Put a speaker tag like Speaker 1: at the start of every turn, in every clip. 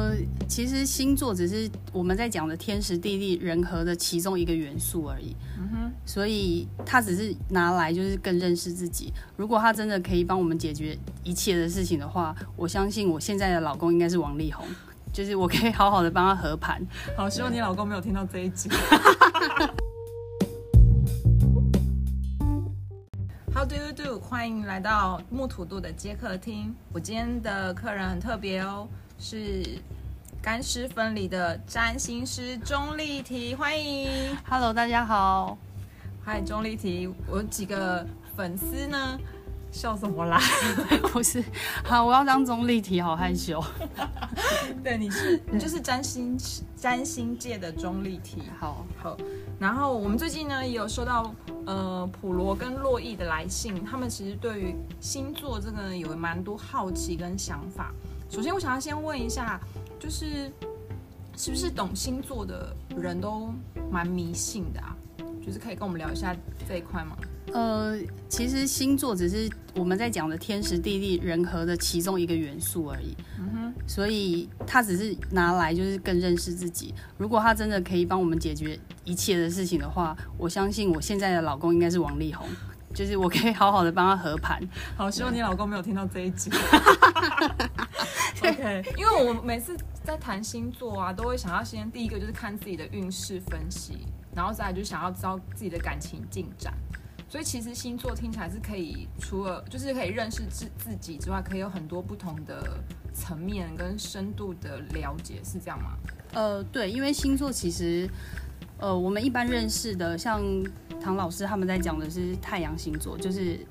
Speaker 1: 呃，其实星座只是我们在讲的天时地利人和的其中一个元素而已。嗯哼，所以它只是拿来就是更认识自己。如果他真的可以帮我们解决一切的事情的话，我相信我现在的老公应该是王力宏，就是我可以好好的帮他和盘。
Speaker 2: 好，希望你老公没有听到这一集。How do you do？欢迎来到木土度的接客厅。我今天的客人很特别哦。是干湿分离的占星师钟丽缇，欢迎。
Speaker 1: Hello，大家好。
Speaker 2: 嗨，钟丽缇，我几个粉丝呢？笑什么啦？
Speaker 1: 不是，好，我要当钟丽缇，好害羞。
Speaker 2: 对，你是你就是占星占星界的钟丽缇。
Speaker 1: 好
Speaker 2: 好。然后我们最近呢也有收到呃普罗跟洛伊的来信，他们其实对于星座这个有蛮多好奇跟想法。首先，我想要先问一下，就是是不是懂星座的人都蛮迷信的啊？就是可以跟我们聊一下这一块吗？
Speaker 1: 呃，其实星座只是我们在讲的天时地利人和的其中一个元素而已。嗯哼，所以它只是拿来就是更认识自己。如果他真的可以帮我们解决一切的事情的话，我相信我现在的老公应该是王力宏，就是我可以好好的帮他和盘。
Speaker 2: 好，希望你老公没有听到这一集。因为我每次在谈星座啊，都会想要先第一个就是看自己的运势分析，然后再来就想要知道自己的感情进展。所以其实星座听起来是可以，除了就是可以认识自自己之外，可以有很多不同的层面跟深度的了解，是这样吗？
Speaker 1: 呃，对，因为星座其实，呃，我们一般认识的，像唐老师他们在讲的是太阳星座，就是。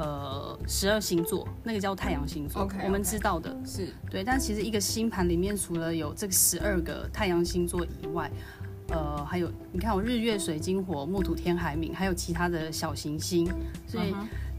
Speaker 1: 呃，十二星座那个叫太阳星座，我们知道的
Speaker 2: 是
Speaker 1: 对。但其实一个星盘里面，除了有这十二个太阳星座以外，呃，还有你看，我日月水金火木土天海冥，还有其他的小行星，所以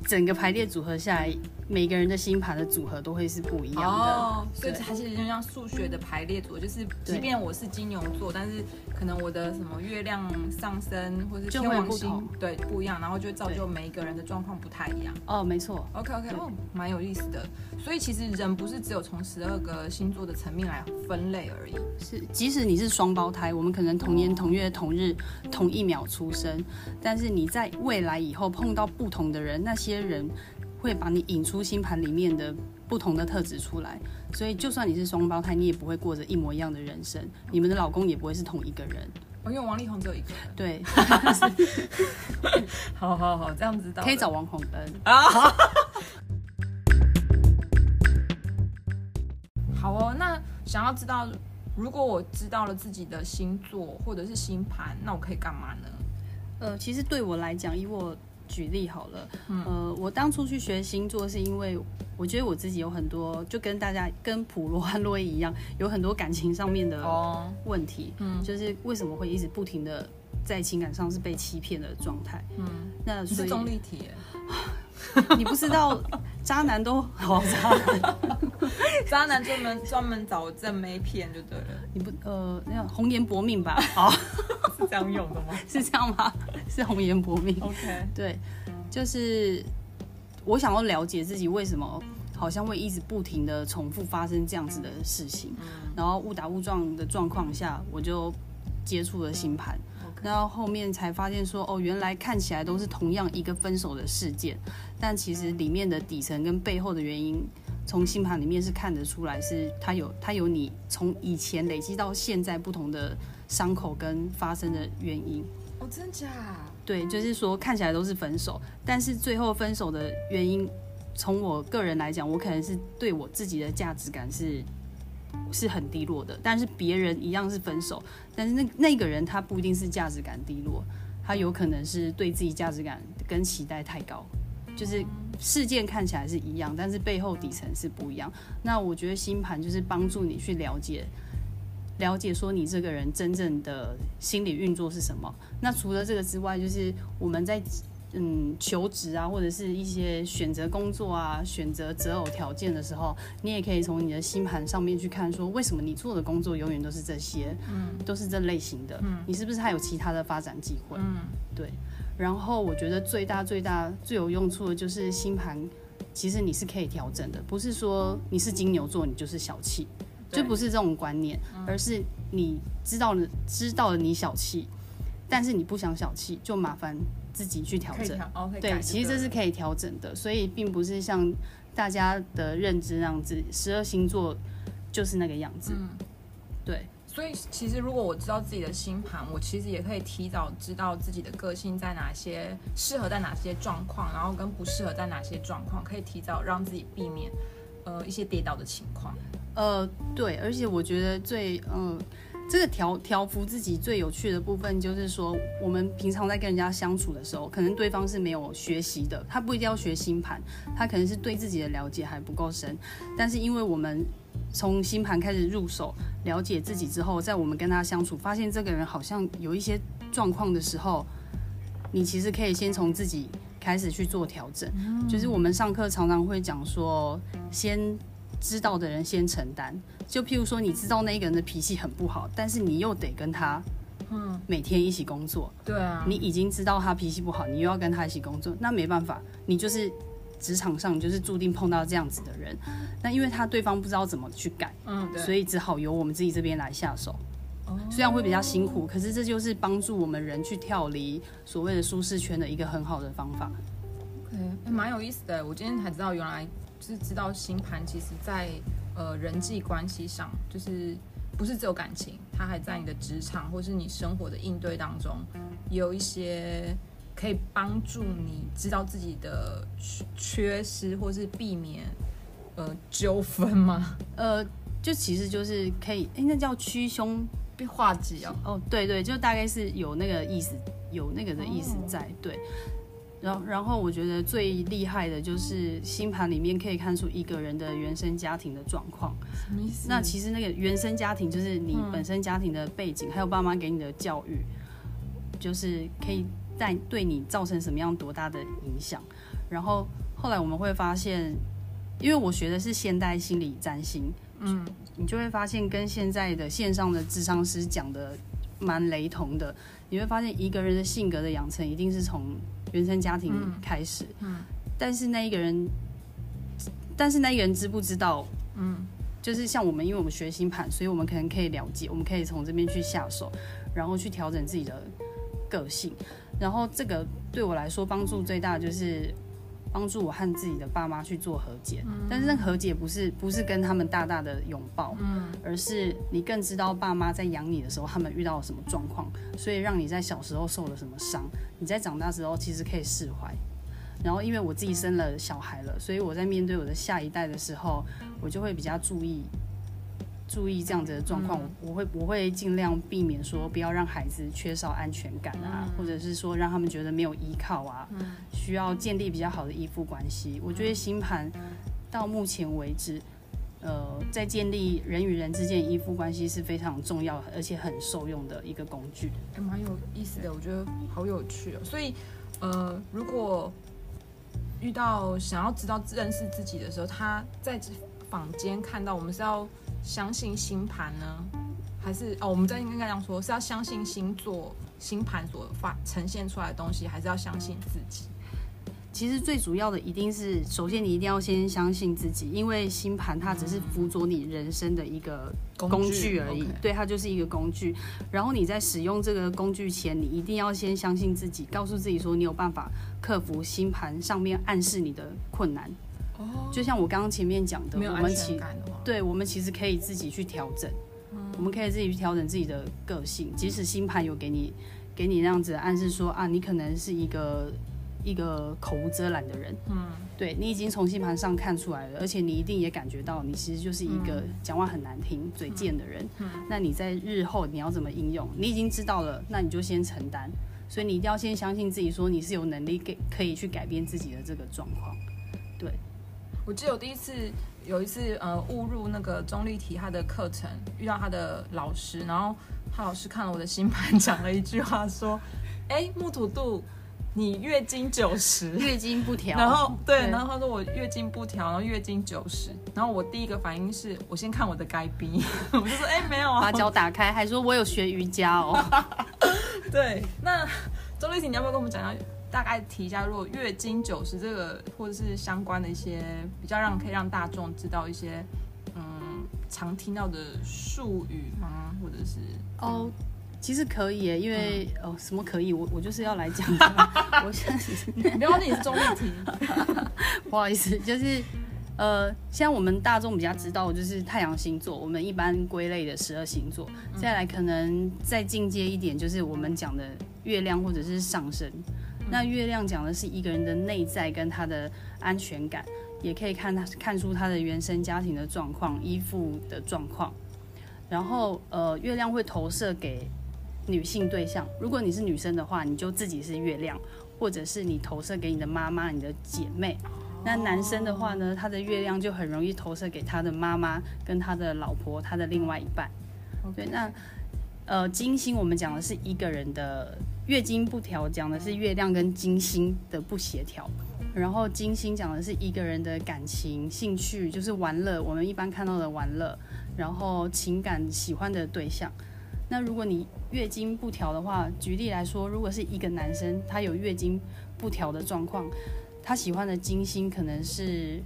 Speaker 1: 整个排列组合下来。每个人的星盘的组合都会是不一样的，哦，
Speaker 2: 所以它其实就像数学的排列组合，就是即便我是金牛座，但是可能我的什么月亮上升或是天王星对不一样，然后就会造就每一个人的状况不太一样。
Speaker 1: 哦，没错。
Speaker 2: OK OK，哦，蛮有意思的。所以其实人不是只有从十二个星座的层面来分类而已，
Speaker 1: 是即使你是双胞胎，我们可能同年同月同日同一秒出生，但是你在未来以后碰到不同的人，那些人。会把你引出星盘里面的不同的特质出来，所以就算你是双胞胎，你也不会过着一模一样的人生，你们的老公也不会是同一个人。
Speaker 2: 因为王力宏只有一个。
Speaker 1: 对。
Speaker 2: 好好好，这样子
Speaker 1: 可以找王宏恩啊。
Speaker 2: 好哦，那想要知道，如果我知道了自己的星座或者是星盘，那我可以干嘛呢？
Speaker 1: 呃，其实对我来讲，以我。举例好了，呃，我当初去学星座是因为我觉得我自己有很多，就跟大家跟普罗和洛伊一样，有很多感情上面的问题，嗯，就是为什么会一直不停的在情感上是被欺骗的状态，嗯，
Speaker 2: 那是中立体，
Speaker 1: 你不知道渣男都好渣，
Speaker 2: 渣男专门专门找正妹骗就对了，
Speaker 1: 你不呃那样红颜薄命吧，好。
Speaker 2: 是这样用的吗？
Speaker 1: 是这样吗？是红颜薄命。
Speaker 2: OK，
Speaker 1: 对，就是我想要了解自己为什么好像会一直不停的重复发生这样子的事情，然后误打误撞的状况下，我就接触了星盘，然后后面才发现说，哦，原来看起来都是同样一个分手的事件，但其实里面的底层跟背后的原因，从星盘里面是看得出来，是它有它有你从以前累积到现在不同的。伤口跟发生的原因
Speaker 2: 哦，真假？
Speaker 1: 对，就是说看起来都是分手，但是最后分手的原因，从我个人来讲，我可能是对我自己的价值感是是很低落的。但是别人一样是分手，但是那那个人他不一定是价值感低落，他有可能是对自己价值感跟期待太高。就是事件看起来是一样，但是背后底层是不一样。那我觉得星盘就是帮助你去了解。了解说你这个人真正的心理运作是什么？那除了这个之外，就是我们在嗯求职啊，或者是一些选择工作啊、选择择偶条件的时候，你也可以从你的星盘上面去看，说为什么你做的工作永远都是这些，嗯，都是这类型的，嗯，你是不是还有其他的发展机会？嗯，对。然后我觉得最大最大最有用处的就是星盘，其实你是可以调整的，不是说你是金牛座你就是小气。就不是这种观念，而是你知道了知道了你小气，但是你不想小气，就麻烦自己去调整。对，其实这是可以调整的，所以并不是像大家的认知那样子，十二星座就是那个样子。
Speaker 2: 嗯。
Speaker 1: 对，
Speaker 2: 所以其实如果我知道自己的星盘，我其实也可以提早知道自己的个性在哪些，适合在哪些状况，然后跟不适合在哪些状况，可以提早让自己避免呃一些跌倒的情况。
Speaker 1: 呃，对，而且我觉得最呃，这个调调服自己最有趣的部分就是说，我们平常在跟人家相处的时候，可能对方是没有学习的，他不一定要学星盘，他可能是对自己的了解还不够深，但是因为我们从星盘开始入手，了解自己之后，在我们跟他相处，发现这个人好像有一些状况的时候，你其实可以先从自己开始去做调整。就是我们上课常常会讲说，先知道的人先承担。就譬如说，你知道那一个人的脾气很不好，但是你又得跟他，
Speaker 2: 嗯，
Speaker 1: 每天一起工作。
Speaker 2: 对啊，
Speaker 1: 你已经知道他脾气不好，你又要跟他一起工作，那没办法，你就是职场上就是注定碰到这样子的人。那因为他对方不知道怎么去改，
Speaker 2: 嗯，
Speaker 1: 所以只好由我们自己这边来下手。
Speaker 2: 哦
Speaker 1: 虽然会比较辛苦，可是这就是帮助我们人去跳离所谓的舒适圈的一个很好的方法。
Speaker 2: OK，欸蛮、有意思的。我今天才知道，原来就是知道星盘，其实在呃人际关系上，就是不是只有感情，它还在你的职场或是你生活的应对当中，有一些可以帮助你知道自己的缺缺失，或是避免呃纠纷吗？
Speaker 1: 呃，就其实就是可以，哎、那叫驱凶
Speaker 2: 被化解哦。
Speaker 1: 哦，对对，就大概是有那个意思，有那个的意思在，对。然后，然后我觉得最厉害的就是星盘里面可以看出一个人的原生家庭的状况。
Speaker 2: 什么意思？
Speaker 1: 那其实那个原生家庭就是你
Speaker 2: 嗯
Speaker 1: 本身家庭的背景，还有爸妈给你的教育，就是可以在对你造成什么样多大的影响。然后后来我们会发现，因为我学的是现代心理占星，
Speaker 2: 嗯，
Speaker 1: 你就会发现跟现在的线上的智商师讲的蛮雷同的。你会发现一个人的性格的养成一定是从原生家庭
Speaker 2: 嗯
Speaker 1: 开始，
Speaker 2: 嗯
Speaker 1: 但是那一个人，但是那一个人知不知道？
Speaker 2: 嗯
Speaker 1: 就是像我们，因为我们学星盘，所以我们可能可以了解，我们可以从这边去下手，然后去调整自己的个性。然后这个对我来说帮助最大的就是帮助我和自己的爸妈去做和解。但是那个和解不是不是跟他们大大的拥抱，
Speaker 2: 嗯
Speaker 1: 而是你更知道爸妈在养你的时候，他们遇到了什么状况，所以让你在小时候受了什么伤，你在长大之后其实可以释怀。然后因为我自己生了小孩了，所以我在面对我的下一代的时候，我就会比较注意注意这样子的状况。我我会我会尽量避免说不要让孩子缺少安全感啊，或者是说让他们觉得没有依靠啊，需要建立比较好的依附关系。我觉得星盘到目前为止。呃，在建立人与人之间依附关系是非常重要，而且很受用的一个工具。
Speaker 2: 还蛮有意思的，我觉得好有趣哦。所以，呃，如果遇到想要知道认识自己的时候，他在坊间看到，我们是要相信星盘呢，还是哦，我们在应该这样说，是要相信星座星盘所发呈现出来的东西，还是要相信自己？
Speaker 1: 其实最主要的一定是，首先你一定要先相信自己，因为星盘它只是辅佐你人生的一个工具而已对，它就是一个工具。然后你在使用这个工具前，你一定要先相信自己，告诉自己说你有办法克服星盘上面暗示你的困难。
Speaker 2: 哦，
Speaker 1: 就像我刚刚前面讲的，我们其对我们其实可以自己去调整，我们可以自己去调整自己的个性，即使星盘有给你给你那样子的暗示说啊，你可能是一个一个口无遮拦的人，
Speaker 2: 嗯，
Speaker 1: 对你已经从星盘上看出来了，而且你一定也感觉到你其实就是一个讲话很难听、嘴贱的人。那你在日后你要怎么应用？你已经知道了，那你就先承担。所以你一定要先相信自己，说你是有能力给可以去改变自己的这个状况。对，
Speaker 2: 我记得我第一次有一次呃误入那个钟丽缇她的课程，遇到她的老师，然后她老师看了我的星盘，讲了一句话说：“哎，木土度，你月经九十。”
Speaker 1: 月经不调，
Speaker 2: 然后对，
Speaker 1: 对
Speaker 2: 然后他说我月经不调，然后月经九十，然后我第一个反应是我先看我的该逼，我就说哎、没有啊。
Speaker 1: 把，脚打开，还说我有学瑜伽哦。
Speaker 2: 对，那钟丽缇你要不要跟我们讲讲，大概提一下，如果月经九十这个或者是相关的一些比较让可以让大众知道一些嗯常听到的术语吗？或者是
Speaker 1: 哦，其实可以耶，因为、哦什么可以，我我就是要来讲，我现在
Speaker 2: 你不要你是中立题，
Speaker 1: 不好意思，就是呃，现在我们大众比较知道的就是太阳星座，我们一般归类的十二星座。再来可能再进阶一点，就是我们讲的月亮或者是上升。那月亮讲的是一个人的内在跟他的安全感，也可以看他看出他的原生家庭的状况、依附的状况。然后呃，月亮会投射给女性对象，如果你是女生的话，你就自己是月亮，或者是你投射给你的妈妈、你的姐妹。那男生的话呢，他的月亮就很容易投射给他的妈妈、跟他的老婆、他的另外一半。对，那呃，金星我们讲的是一个人的月经不调，讲的是月亮跟金星的不协调。然后金星讲的是一个人的感情、兴趣，就是玩乐，我们一般看到的玩乐，然后情感喜欢的对象。那如果你月经不调的话，举例来说，如果是一个男生，他有月经不调的状况，他喜欢的金星可能是，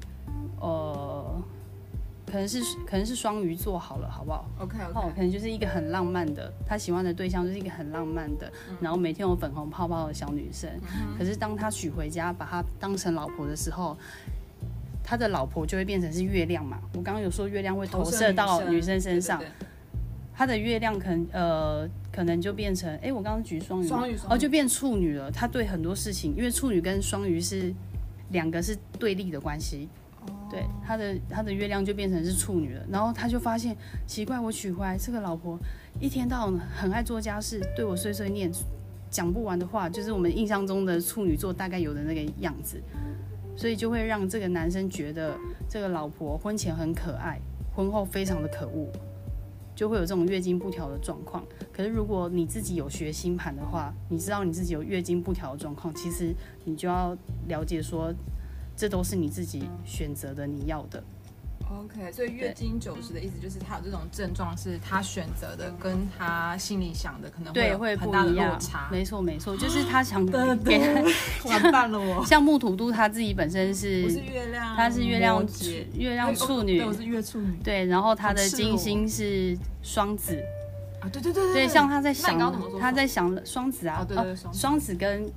Speaker 1: 呃，可能是可能是双鱼座好了，好不好
Speaker 2: ？OK
Speaker 1: 哦
Speaker 2: ，OK，
Speaker 1: 可能就是一个很浪漫的，他喜欢的对象就是一个很浪漫的，然后每天有粉红泡泡的小女生。可是当他娶回家，把她当成老婆的时候，他的老婆就会变成是月亮嘛。我刚刚有说月亮会投射到女生身上，
Speaker 2: 对对对
Speaker 1: 他的月亮可能呃可能就变成，哎，我刚刚举双鱼
Speaker 2: 双鱼双鱼
Speaker 1: 就变处女了。他对很多事情，因为处女跟双鱼是两个是对立的关系，对，他的他的月亮就变成是处女了。然后他就发现奇怪，我娶回来这个老婆一天到晚很爱做家事，对我碎碎念，讲不完的话，就是我们印象中的处女座大概有的那个样子，所以就会让这个男生觉得这个老婆婚前很可爱，婚后非常的可恶。就会有这种月经不调的状况。可是如果你自己有学星盘的话，你知道你自己有月经不调的状况，其实你就要了解说，这都是你自己选择的，你要的。
Speaker 2: OK，所以月经九十的意思就是他有这种症状，是他选择的，跟他心里想的可能
Speaker 1: 会不
Speaker 2: 很大的落差。。
Speaker 1: 没错，没错，就是他想 给他，
Speaker 2: 完蛋了我，
Speaker 1: 像木土都他自己本身
Speaker 2: 我是
Speaker 1: 是，
Speaker 2: 月亮，
Speaker 1: 他是月亮处
Speaker 2: 摩羯
Speaker 1: 月亮处女
Speaker 2: 对，我是月处女
Speaker 1: 对，然后他的金星是双子，
Speaker 2: 啊，对对对
Speaker 1: 对，像他在想，他在想双子啊
Speaker 2: 哦，对对双子
Speaker 1: 跟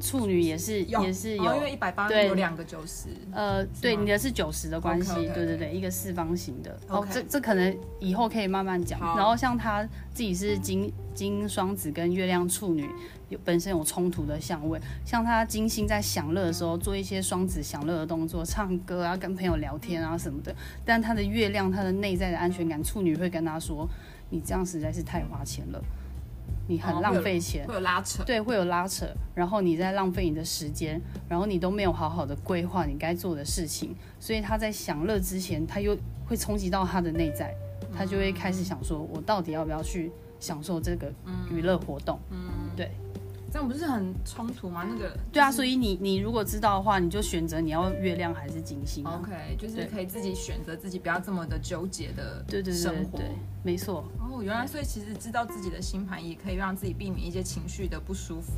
Speaker 1: 处女也是也是
Speaker 2: 哦因为
Speaker 1: 有，
Speaker 2: 一百八
Speaker 1: 对。
Speaker 2: 有两个九十，
Speaker 1: 呃，对，你的是九十的关系对对对，一个四方形的。哦这这可能以后可以慢慢讲。然后像他自己是金金双子跟月亮处女有本身有冲突的相位，像他金星在享乐的时候做一些双子享乐的动作，唱歌啊，跟朋友聊天啊什么的。但他的月亮，他的内在的安全感，处女会跟他说：“你这样实在是太花钱了，你很浪费钱。
Speaker 2: 会有拉扯。
Speaker 1: 对，会有拉扯，然后你在浪费你的时间，然后你都没有好好的规划你该做的事情，所以他在享乐之前，他又会冲击到他的内在，他就会开始想说，我到底要不要去享受这个娱乐活动？
Speaker 2: 这样不是很冲突吗？那个
Speaker 1: 对啊，所以你你如果知道的话，你就选择你要月亮还是金星、啊。
Speaker 2: OK，就是
Speaker 1: 对
Speaker 2: 可以自己选择自己不要这么的纠结的
Speaker 1: 对对对
Speaker 2: 生活。
Speaker 1: 对对，没错。
Speaker 2: 哦，原来所以其实知道自己的星盘也可以让自己避免一些情绪的不舒服。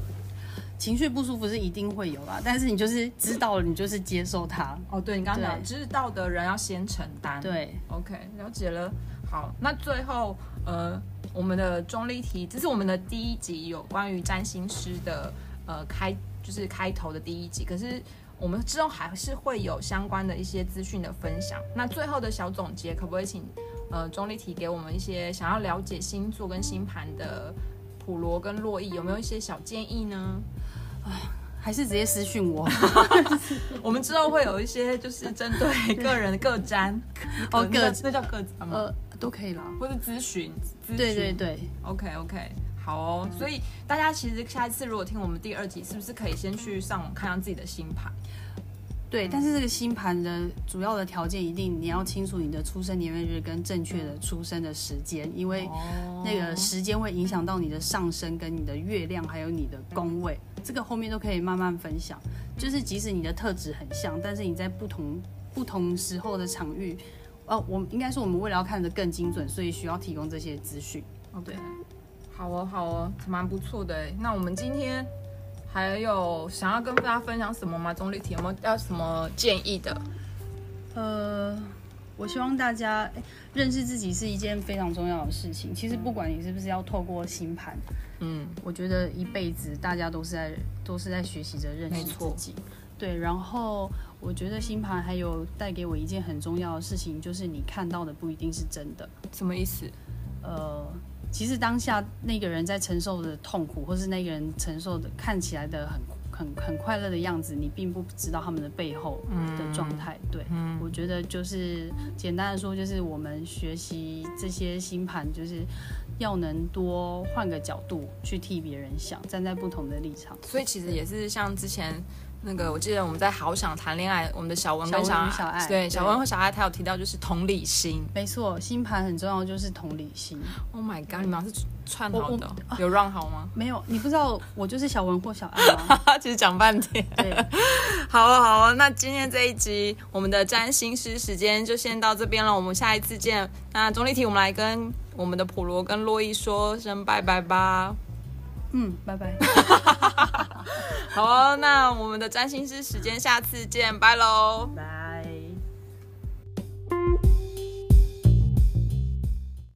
Speaker 1: 情绪不舒服是一定会有啦，但是你就是知道了，你就是接受它。
Speaker 2: 哦，对你刚刚讲，知道的人要先承担。
Speaker 1: 对
Speaker 2: ，OK，了解了。好，那最后呃，我们的中立题，这是我们的第一集有关于占星师的呃开，就是开头的第一集。可是我们之后还是会有相关的一些资讯的分享。那最后的小总结，可不可以请呃中立题给我们一些想要了解星座跟星盘的普罗跟洛伊有没有一些小建议呢？
Speaker 1: 还是直接私讯我。
Speaker 2: 我们之后会有一些就是针对个人各占，
Speaker 1: 哦
Speaker 2: 呃那叫
Speaker 1: 各
Speaker 2: 那叫各占吗？
Speaker 1: 呃，都可以啦。
Speaker 2: 或是咨询，咨询
Speaker 1: 对对对
Speaker 2: ，，OK OK，好哦。所以大家其实下一次如果听我们第二集，是不是可以先去上网看看自己的星盘？
Speaker 1: 对，但是这个星盘的主要的条件一定你要清楚你的出生年月日跟正确的出生的时间，因为那个时间会影响到你的上升跟你的月亮，还有你的宫位，这个后面都可以慢慢分享。就是即使你的特质很像，但是你在不同不同时候的场域，哦，我应该是我们为了要看得更精准，所以需要提供这些资讯。
Speaker 2: 哦，对好哦好哦，蛮不错的哎。那我们今天还有想要跟大家分享什么吗？钟丽缇有没有要什么建议的？
Speaker 1: 呃，我希望大家诶认识自己是一件非常重要的事情。其实不管你是不是要透过星盘，
Speaker 2: 嗯，
Speaker 1: 我觉得一辈子大家都是在都是在学习着认识自己。对，然后我觉得星盘还有带给我一件很重要的事情，就是你看到的不一定是真的。
Speaker 2: 什么意思？
Speaker 1: 呃，其实当下那个人在承受的痛苦，或是那个人承受的看起来的很很很快乐的样子，你并不知道他们的背后的状态。对，我觉得就是简单的说，就是我们学习这些星盘，就是要能多换个角度去替别人想，站在不同的立场。
Speaker 2: 所以其实也是像之前那个，我记得我们在好想谈恋爱，我们的小文跟
Speaker 1: 小爱
Speaker 2: 对
Speaker 1: 对
Speaker 2: 小文和小爱，他有提到就是同理心。
Speaker 1: 没错，星盘很重要，就是同理心。
Speaker 2: Oh my god！你们俩是串好的，有 run 好吗？
Speaker 1: 没有，你不知道我就是小文或小爱吗？
Speaker 2: 其实讲半天。
Speaker 1: 对，
Speaker 2: 好哦，好哦，那今天这一集我们的占星师时间就先到这边了，我们下一次见。那总理体，我们来跟我们的普罗跟洛伊说声拜拜吧。
Speaker 1: 嗯，拜拜。
Speaker 2: 好哦，那我们的占星师时间下次见，拜喽。